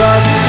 love